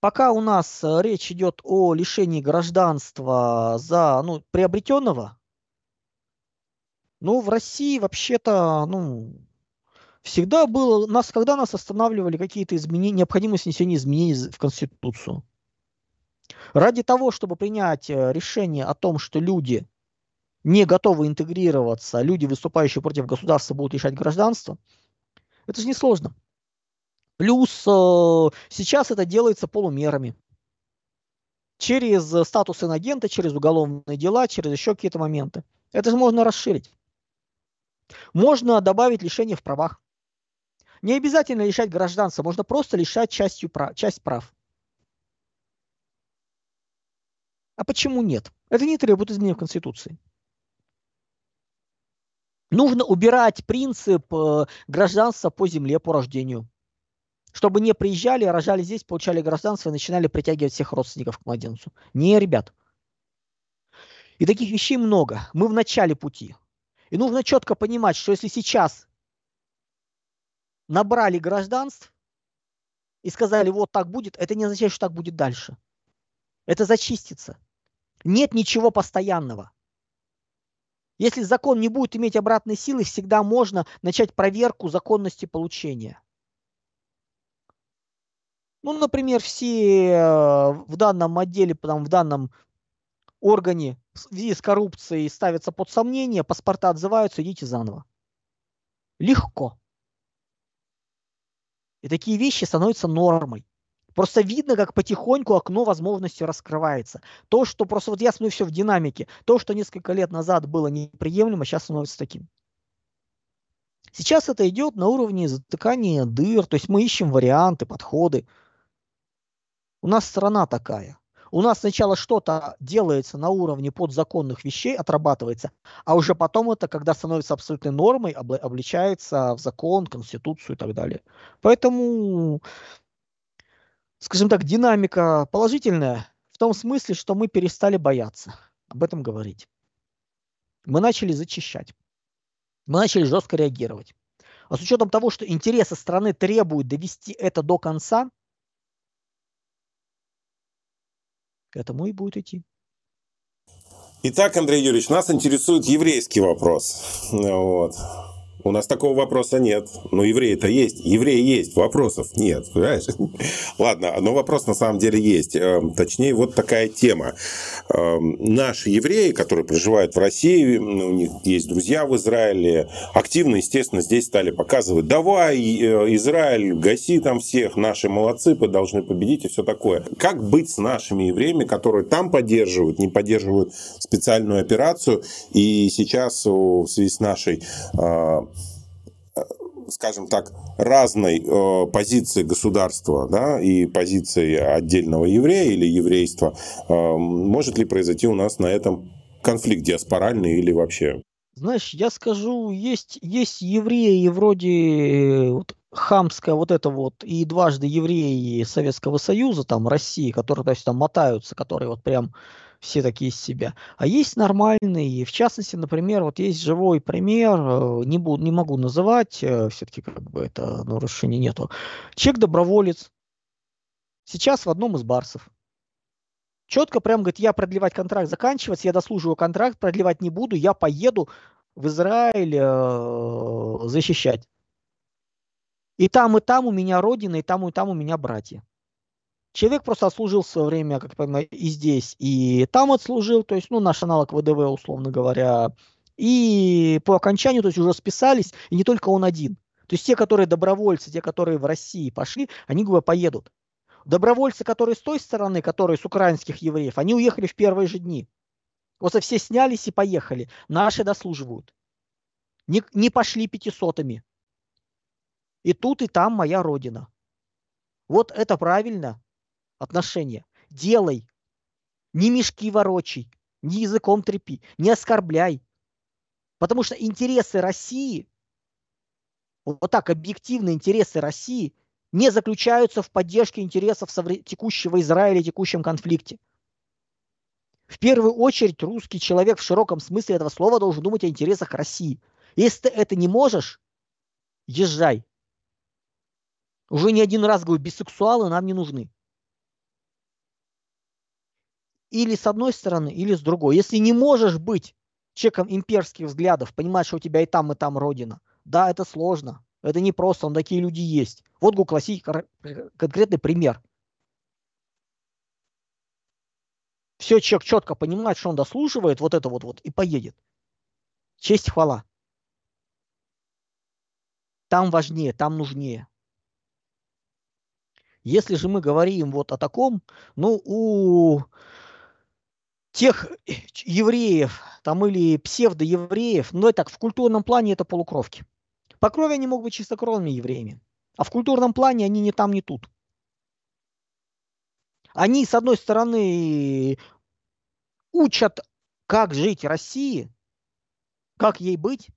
пока у нас речь идет о лишении гражданства за ну, приобретенного, ну, в России вообще-то, ну, всегда было, нас, когда нас останавливали какие-то изменения, необходимость внесения изменений в Конституцию. Ради того, чтобы принять э, решение о том, что люди не готовы интегрироваться, люди, выступающие против государства, будут лишать гражданства, это же несложно. Плюс э, сейчас это делается полумерами. Через статус инагента, через уголовные дела, через еще какие-то моменты. Это же можно расширить. Можно добавить лишение в правах. Не обязательно лишать гражданства, можно просто лишать частью часть прав. А почему нет? Это не требует изменения в Конституции. Нужно убирать принцип э, гражданства по земле, по рождению. Чтобы не приезжали, рожали здесь, получали гражданство и начинали притягивать всех родственников к младенцу. Не, ребят. И таких вещей много. Мы в начале пути. И нужно четко понимать, что если сейчас набрали гражданств и сказали, вот так будет, это не означает, что так будет дальше. Это зачистится. Нет ничего постоянного. Если закон не будет иметь обратной силы, всегда можно начать проверку законности получения. Ну, например, все э, в данном отделе, там, в данном органе в связи с коррупцией ставятся под сомнение, паспорта отзываются, идите заново. Легко. И такие вещи становятся нормой. Просто видно, как потихоньку окно возможностей раскрывается. То, что просто вот я смотрю все в динамике, то, что несколько лет назад было неприемлемо, сейчас становится таким. Сейчас это идет на уровне затыкания дыр, то есть мы ищем варианты, подходы. У нас страна такая. У нас сначала что-то делается на уровне подзаконных вещей, отрабатывается, а уже потом это, когда становится абсолютной нормой, обличается в закон, конституцию и так далее. Поэтому, скажем так, динамика положительная в том смысле, что мы перестали бояться об этом говорить. Мы начали зачищать. Мы начали жестко реагировать. А с учетом того, что интересы страны требуют довести это до конца, к этому и будет идти. Итак, Андрей Юрьевич, нас интересует еврейский вопрос. Вот. У нас такого вопроса нет. Но евреи-то есть. Евреи есть. Вопросов нет. Понимаешь? Ладно, но вопрос на самом деле есть. Эм, точнее, вот такая тема. Эм, наши евреи, которые проживают в России, у них есть друзья в Израиле, активно, естественно, здесь стали показывать, давай, э, Израиль, гаси там всех, наши молодцы, мы должны победить и все такое. Как быть с нашими евреями, которые там поддерживают, не поддерживают специальную операцию, и сейчас в связи с нашей э, скажем так, разной э, позиции государства да, и позиции отдельного еврея или еврейства, э, может ли произойти у нас на этом конфликт диаспоральный или вообще? Знаешь, я скажу, есть, есть евреи вроде э, вот, хамская вот это вот, и дважды евреи Советского Союза, там, России, которые, то есть, там мотаются, которые вот прям все такие из себя. А есть нормальные, в частности, например, вот есть живой пример, э, не, буду, не могу называть, э, все-таки как бы это нарушения нету. Человек-доброволец, сейчас в одном из барсов. Четко прям говорит, я продлевать контракт заканчивается, я дослуживаю контракт, продлевать не буду, я поеду в Израиль э, защищать. И там, и там у меня родина, и там, и там у меня братья. Человек просто отслужил свое время, как я понимаю, и здесь, и там отслужил, то есть, ну, наш аналог ВДВ, условно говоря. И по окончанию, то есть, уже списались, и не только он один. То есть, те, которые добровольцы, те, которые в России пошли, они, говорю, поедут. Добровольцы, которые с той стороны, которые с украинских евреев, они уехали в первые же дни. Вот все снялись и поехали. Наши дослуживают. Не, не пошли пятисотами. И тут, и там моя родина. Вот это правильно отношение. Делай. Не мешки ворочай, не языком трепи, не оскорбляй. Потому что интересы России, вот так объективные интересы России, не заключаются в поддержке интересов текущего Израиля текущем конфликте. В первую очередь русский человек в широком смысле этого слова должен думать о интересах России. Если ты это не можешь, езжай. Уже не один раз говорю, бисексуалы нам не нужны. Или с одной стороны, или с другой. Если не можешь быть человеком имперских взглядов, понимать, что у тебя и там, и там родина, да, это сложно. Это не просто, но такие люди есть. Вот классический конкретный пример. все человек четко понимает, что он дослуживает, вот это вот, вот и поедет. Честь хвала. Там важнее, там нужнее. Если же мы говорим вот о таком, ну, у тех евреев, там или псевдоевреев, ну, это так, в культурном плане это полукровки. По крови они могут быть чистокровными евреями, а в культурном плане они не там, не тут. Они, с одной стороны, учат, как жить России, как ей быть,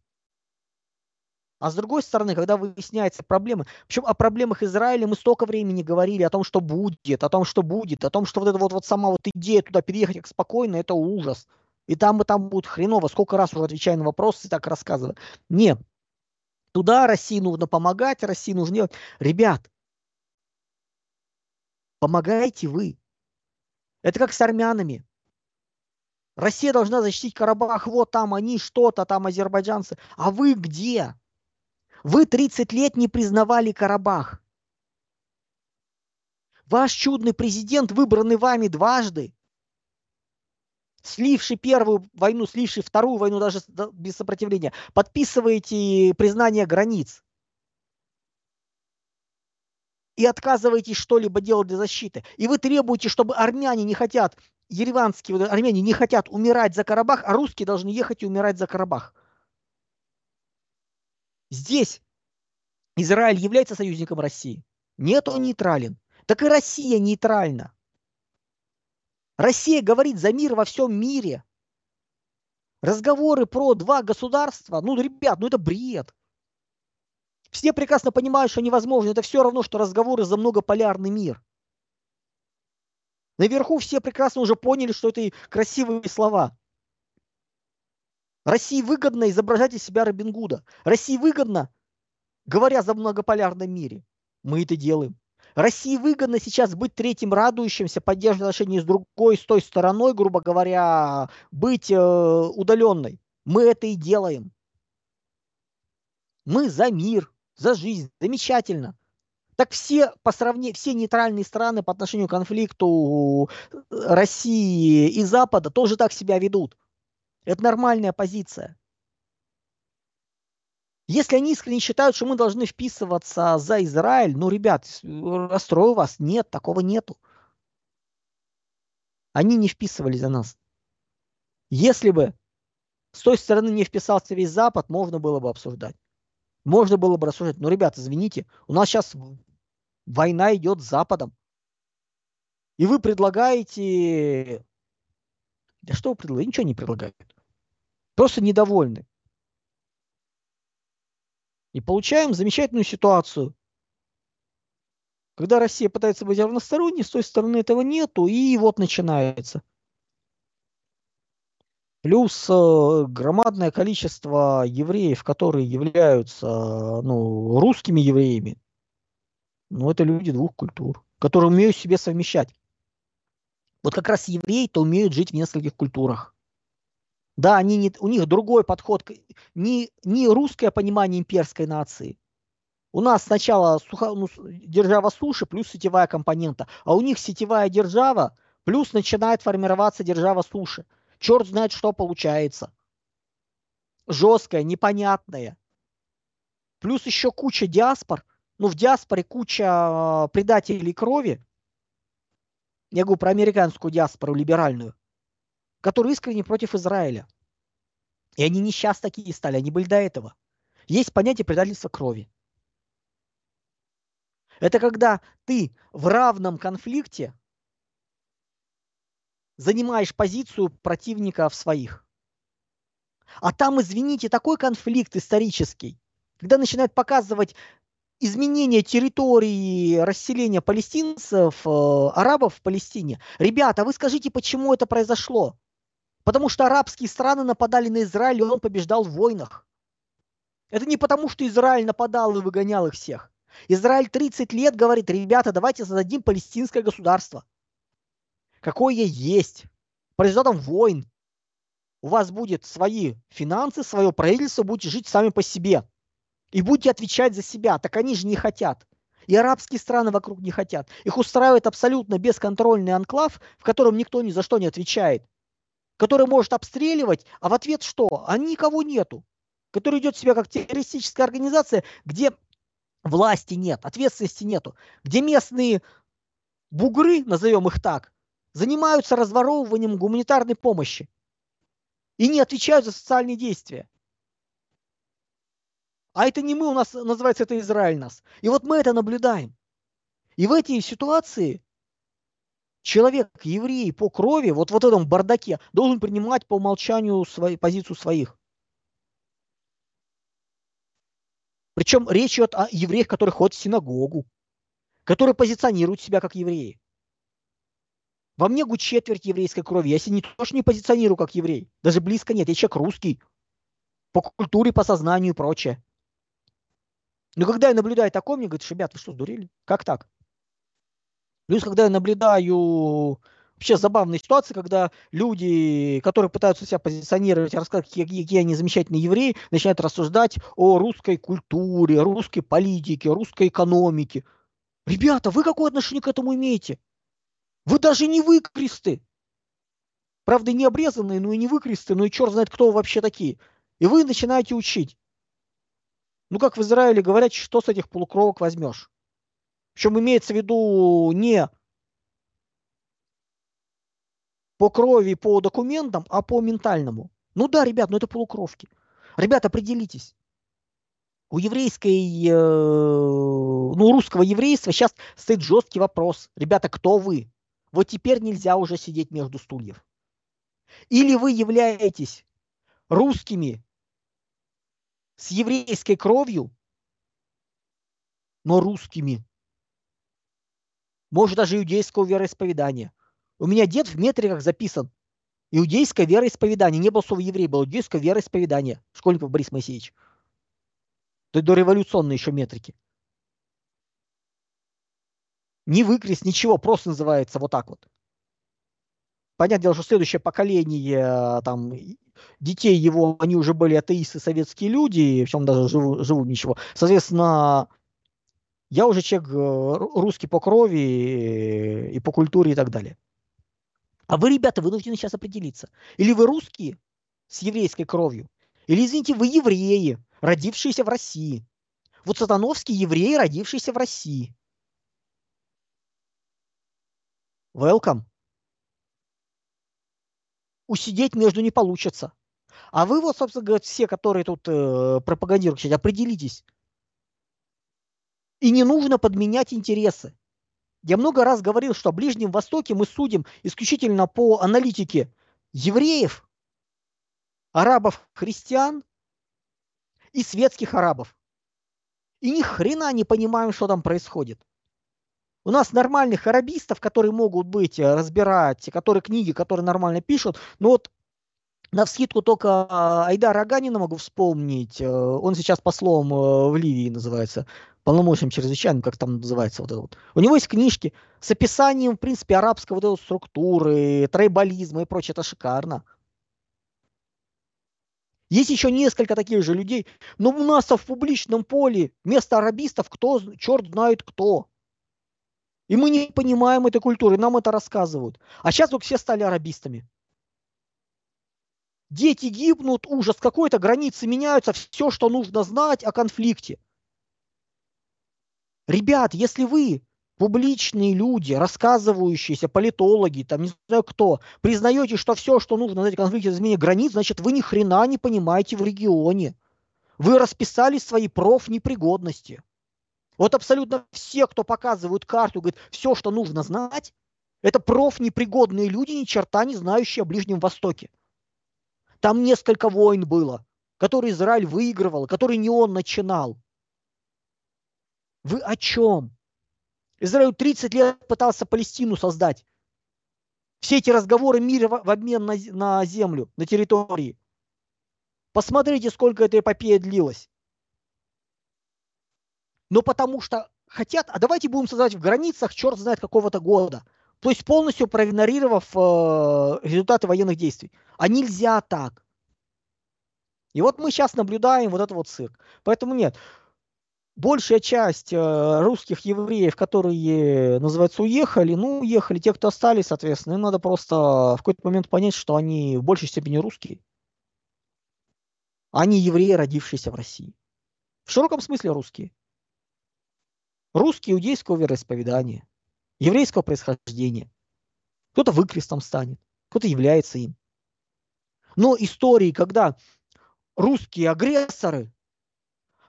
а с другой стороны, когда выясняются проблемы, причем о проблемах Израиля мы столько времени говорили, о том, что будет, о том, что будет, о том, что вот эта вот, вот сама вот идея туда переехать как спокойно, это ужас. И там и там будет хреново. Сколько раз уже отвечаю на вопросы, так рассказываю. Нет. Туда России нужно помогать, России нужно делать. Ребят, помогайте вы. Это как с армянами. Россия должна защитить Карабах, вот там они что-то, там азербайджанцы. А вы где? Вы 30 лет не признавали Карабах. Ваш чудный президент, выбранный вами дважды, сливший первую войну, сливший вторую войну даже без сопротивления, подписываете признание границ и отказываетесь что-либо делать для защиты. И вы требуете, чтобы армяне не хотят ереванские армяне не хотят умирать за Карабах, а русские должны ехать и умирать за Карабах. Здесь Израиль является союзником России. Нет, он нейтрален. Так и Россия нейтральна. Россия говорит за мир во всем мире. Разговоры про два государства, ну, ребят, ну это бред. Все прекрасно понимают, что невозможно. Это все равно, что разговоры за многополярный мир. Наверху все прекрасно уже поняли, что это красивые слова. России выгодно изображать из себя Робин Гуда. России выгодно, говоря за многополярном мире. Мы это делаем. России выгодно сейчас быть третьим радующимся, поддерживать отношения с другой, с той стороной, грубо говоря, быть э, удаленной. Мы это и делаем. Мы за мир, за жизнь. Замечательно. Так все по сравнению, все нейтральные страны по отношению к конфликту э, России и Запада тоже так себя ведут. Это нормальная позиция. Если они искренне считают, что мы должны вписываться за Израиль, ну, ребят, расстрою вас, нет, такого нету. Они не вписывались за нас. Если бы с той стороны не вписался весь Запад, можно было бы обсуждать. Можно было бы рассуждать, ну, ребята, извините, у нас сейчас война идет с Западом. И вы предлагаете... Да что вы предлагаете? Ничего не предлагают. Просто недовольны. И получаем замечательную ситуацию. Когда Россия пытается быть равносторонней, с той стороны этого нету, и вот начинается. Плюс э, громадное количество евреев, которые являются ну, русскими евреями, ну, это люди двух культур, которые умеют себе совмещать. Вот как раз евреи-то умеют жить в нескольких культурах. Да, они не, у них другой подход, не, не русское понимание имперской нации. У нас сначала суха, ну, держава суши плюс сетевая компонента, а у них сетевая держава плюс начинает формироваться держава суши. Черт знает, что получается. Жесткое, непонятное. Плюс еще куча диаспор. Ну, в диаспоре куча а, предателей крови. Я говорю про американскую диаспору либеральную которые искренне против Израиля. И они не сейчас такие стали, они были до этого. Есть понятие предательства крови. Это когда ты в равном конфликте занимаешь позицию противников своих. А там, извините, такой конфликт исторический, когда начинают показывать изменение территории расселения палестинцев, э, арабов в Палестине. Ребята, вы скажите, почему это произошло? Потому что арабские страны нападали на Израиль, и он побеждал в войнах. Это не потому, что Израиль нападал и выгонял их всех. Израиль 30 лет говорит, ребята, давайте создадим палестинское государство. Какое есть. По результатам войн у вас будет свои финансы, свое правительство, будете жить сами по себе. И будете отвечать за себя. Так они же не хотят. И арабские страны вокруг не хотят. Их устраивает абсолютно бесконтрольный анклав, в котором никто ни за что не отвечает который может обстреливать, а в ответ что? А никого нету. Который идет себя как террористическая организация, где власти нет, ответственности нету, где местные бугры, назовем их так, занимаются разворовыванием гуманитарной помощи и не отвечают за социальные действия. А это не мы, у нас называется это Израиль нас. И вот мы это наблюдаем. И в этой ситуации человек, еврей по крови, вот в этом бардаке, должен принимать по умолчанию свою, позицию своих. Причем речь идет о евреях, которые ходят в синагогу, которые позиционируют себя как евреи. Во мне гуд четверть еврейской крови. Я себя не тоже не позиционирую как еврей. Даже близко нет. Я человек русский. По культуре, по сознанию и прочее. Но когда я наблюдаю такое, мне говорят, ребят, вы что, сдурели? Как так? Плюс, когда я наблюдаю вообще забавные ситуации, когда люди, которые пытаются себя позиционировать, рассказать, какие, какие они замечательные евреи, начинают рассуждать о русской культуре, русской политике, русской экономике. Ребята, вы какое отношение к этому имеете? Вы даже не выкресты. Правда, не обрезанные, но и не выкресты, ну и черт знает, кто вы вообще такие. И вы начинаете учить. Ну, как в Израиле говорят, что с этих полукровок возьмешь? Причем имеется в виду не по крови, по документам, а по ментальному. Ну да, ребят, ну это полукровки. Ребят, определитесь. У еврейской, э, ну, русского еврейства сейчас стоит жесткий вопрос. Ребята, кто вы? Вот теперь нельзя уже сидеть между стульев. Или вы являетесь русскими с еврейской кровью, но русскими может даже иудейского вероисповедания. У меня дед в метриках записан. Иудейское вероисповедание. Не был слово еврей, было иудейское вероисповедание. Школьников Борис Моисеевич. То есть дореволюционные еще метрики. Не выкрест, ничего, просто называется вот так вот. Понятное дело, что следующее поколение там, детей его, они уже были атеисты, советские люди, причем даже живут, живут ничего. Соответственно, я уже человек э, русский по крови и по культуре и так далее. А вы, ребята, вынуждены сейчас определиться. Или вы русские с еврейской кровью, или, извините, вы евреи, родившиеся в России. Вот Сатановский еврей, родившийся в России. Welcome. Усидеть между не получится. А вы вот, собственно говоря, все, которые тут э, пропагандируют, определитесь, и не нужно подменять интересы. Я много раз говорил, что о Ближнем Востоке мы судим исключительно по аналитике евреев, арабов, христиан и светских арабов. И ни хрена не понимаем, что там происходит. У нас нормальных арабистов, которые могут быть, э, разбирать, которые книги, которые нормально пишут, но вот на вскидку только а, Айдара Аганина могу вспомнить. Э, он сейчас послом э, в Ливии называется полномочиям чрезвычайным, как там называется вот это вот. У него есть книжки с описанием, в принципе, арабской вот этой структуры, трейбализма и прочее. Это шикарно. Есть еще несколько таких же людей, но у нас в публичном поле вместо арабистов кто, черт знает кто. И мы не понимаем этой культуры, нам это рассказывают. А сейчас вдруг все стали арабистами. Дети гибнут, ужас какой-то, границы меняются, все, что нужно знать о конфликте. Ребят, если вы публичные люди, рассказывающиеся, политологи, там не знаю кто, признаете, что все, что нужно знать о конфликте изменения границ, значит, вы ни хрена не понимаете в регионе. Вы расписали свои профнепригодности. Вот абсолютно все, кто показывают карту, говорят, все, что нужно знать, это профнепригодные люди, ни черта не знающие о Ближнем Востоке. Там несколько войн было, которые Израиль выигрывал, которые не он начинал. Вы о чем? Израиль 30 лет пытался Палестину создать. Все эти разговоры мира в обмен на, на землю, на территории. Посмотрите, сколько эта эпопея длилась. Но потому что хотят, а давайте будем создавать в границах, черт знает какого-то года. То есть полностью проигнорировав э, результаты военных действий. А нельзя так. И вот мы сейчас наблюдаем вот этот вот цирк. Поэтому нет. Большая часть э, русских евреев, которые, называется, уехали, ну, уехали. Те, кто остались, соответственно, им надо просто в какой-то момент понять, что они в большей степени русские. Они евреи, родившиеся в России. В широком смысле русские. Русские иудейского вероисповедания еврейского происхождения. Кто-то выкрестом станет, кто-то является им. Но истории, когда русские агрессоры,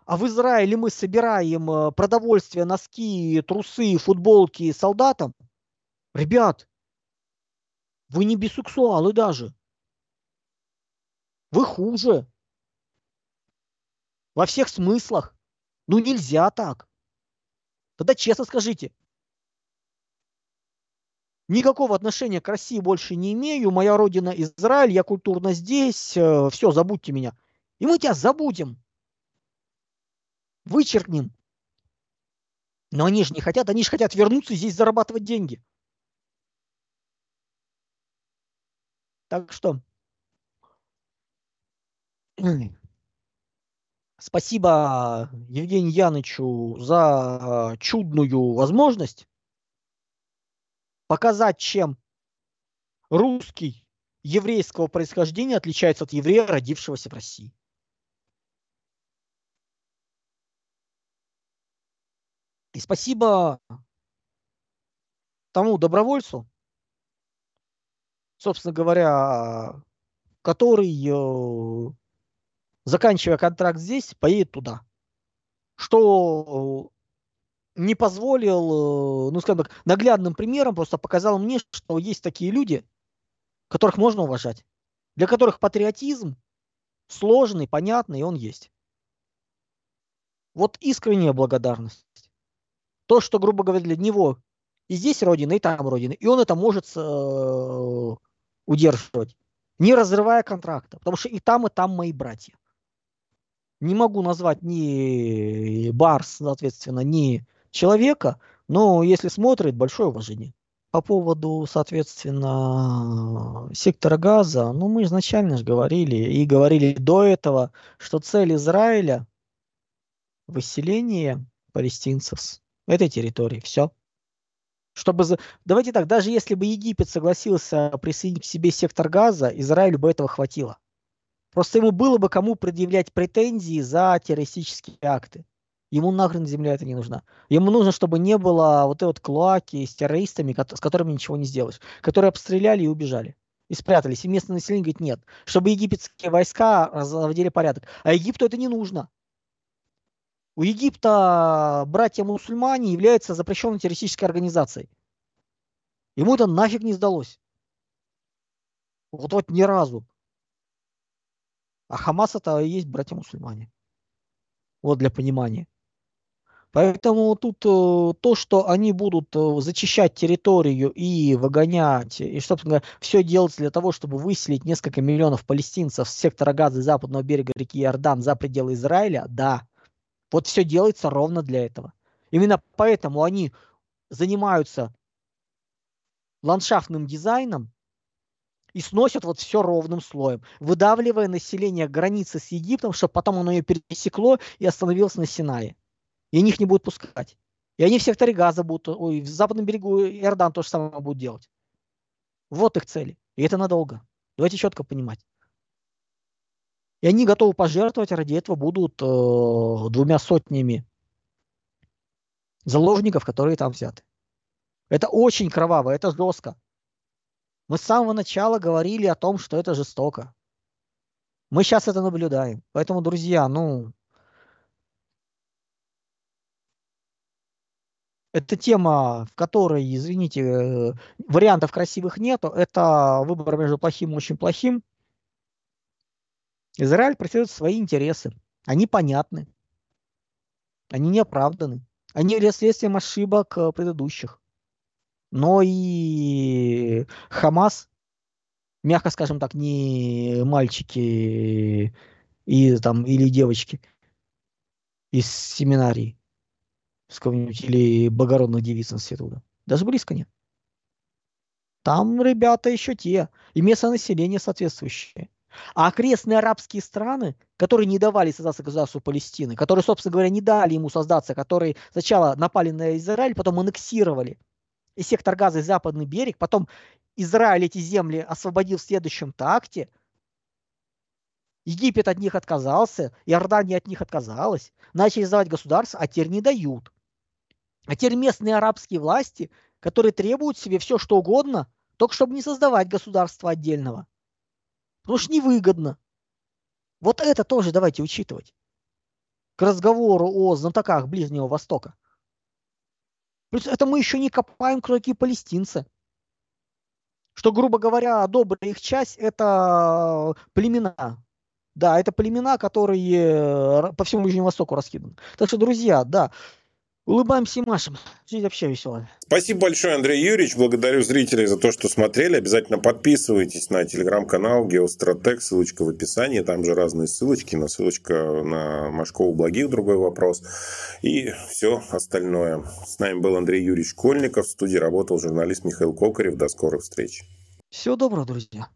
а в Израиле мы собираем э, продовольствие, носки, трусы, футболки солдатам, ребят, вы не бисексуалы даже. Вы хуже. Во всех смыслах. Ну нельзя так. Тогда честно скажите, Никакого отношения к России больше не имею. Моя родина Израиль, я культурно здесь. Э, Все, забудьте меня. И мы тебя забудем. Вычеркнем. Но они же не хотят, они же хотят вернуться здесь зарабатывать деньги. Так что спасибо Евгению Янычу за э, чудную возможность показать, чем русский еврейского происхождения отличается от еврея, родившегося в России. И спасибо тому добровольцу, собственно говоря, который, э, заканчивая контракт здесь, поедет туда. Что не позволил, э, ну, скажем так, наглядным примером просто показал мне, что есть такие люди, которых можно уважать, для которых патриотизм сложный, понятный, и он есть. Вот искренняя благодарность. То, что, грубо говоря, для него и здесь родина, и там родина, и он это может э, удерживать, не разрывая контракта, потому что и там, и там мои братья. Не могу назвать ни Барс, соответственно, ни человека, но если смотрит, большое уважение. По поводу, соответственно, сектора газа, ну мы изначально же говорили и говорили до этого, что цель Израиля – выселение палестинцев этой территории. Все. Чтобы... Давайте так, даже если бы Египет согласился присоединить к себе сектор газа, Израилю бы этого хватило. Просто ему было бы кому предъявлять претензии за террористические акты. Ему нахрен земля это не нужна. Ему нужно, чтобы не было вот этой вот клоаки с террористами, с которыми ничего не сделаешь, которые обстреляли и убежали. И спрятались. И местное население говорит нет. Чтобы египетские войска заводили порядок. А Египту это не нужно. У Египта братья-мусульмане являются запрещенной террористической организацией. Ему это нафиг не сдалось. Вот вот ни разу. А Хамас это и есть братья-мусульмане. Вот для понимания. Поэтому тут э, то, что они будут э, зачищать территорию и выгонять, и, собственно все делать для того, чтобы выселить несколько миллионов палестинцев с сектора Газа западного берега реки Иордан за пределы Израиля, да. Вот все делается ровно для этого. Именно поэтому они занимаются ландшафтным дизайном и сносят вот все ровным слоем, выдавливая население границы с Египтом, чтобы потом оно ее пересекло и остановилось на Синае. И они их не будут пускать. И они в секторе Газа будут, ой, в западном берегу Иордан то же самое будут делать. Вот их цели. И это надолго. Давайте четко понимать. И они готовы пожертвовать, ради этого будут э, двумя сотнями заложников, которые там взяты. Это очень кроваво, это жестко. Мы с самого начала говорили о том, что это жестоко. Мы сейчас это наблюдаем. Поэтому, друзья, ну... Это тема, в которой, извините, э, вариантов красивых нету. Это выбор между плохим и очень плохим. Израиль преследует свои интересы. Они понятны. Они не оправданы. Они следствием ошибок э, предыдущих но и Хамас, мягко скажем так, не мальчики и там или девочки из семинарии с или благородных девиц института. Даже близко нет. Там ребята еще те, и местное население соответствующее. А окрестные арабские страны, которые не давали создаться государству Палестины, которые, собственно говоря, не дали ему создаться, которые сначала напали на Израиль, потом аннексировали и сектор газа и западный берег, потом Израиль эти земли освободил в следующем такте, Египет от них отказался, Иордания от них отказалась, начали сдавать государство, а теперь не дают. А теперь местные арабские власти, которые требуют себе все что угодно, только чтобы не создавать государство отдельного. Потому что невыгодно. Вот это тоже давайте учитывать. К разговору о знатоках Ближнего Востока. Плюс это мы еще не копаем, кто такие палестинцы. Что, грубо говоря, добрая их часть – это племена. Да, это племена, которые по всему Ближнему Востоку раскиданы. Так что, друзья, да, Улыбаемся и машем. Жизнь вообще веселая. Спасибо большое, Андрей Юрьевич. Благодарю зрителей за то, что смотрели. Обязательно подписывайтесь на телеграм-канал Геостратег. Ссылочка в описании. Там же разные ссылочки. На ссылочка на Машкову Благих другой вопрос. И все остальное. С нами был Андрей Юрьевич Кольников. В студии работал журналист Михаил Кокарев. До скорых встреч. Всего доброго, друзья.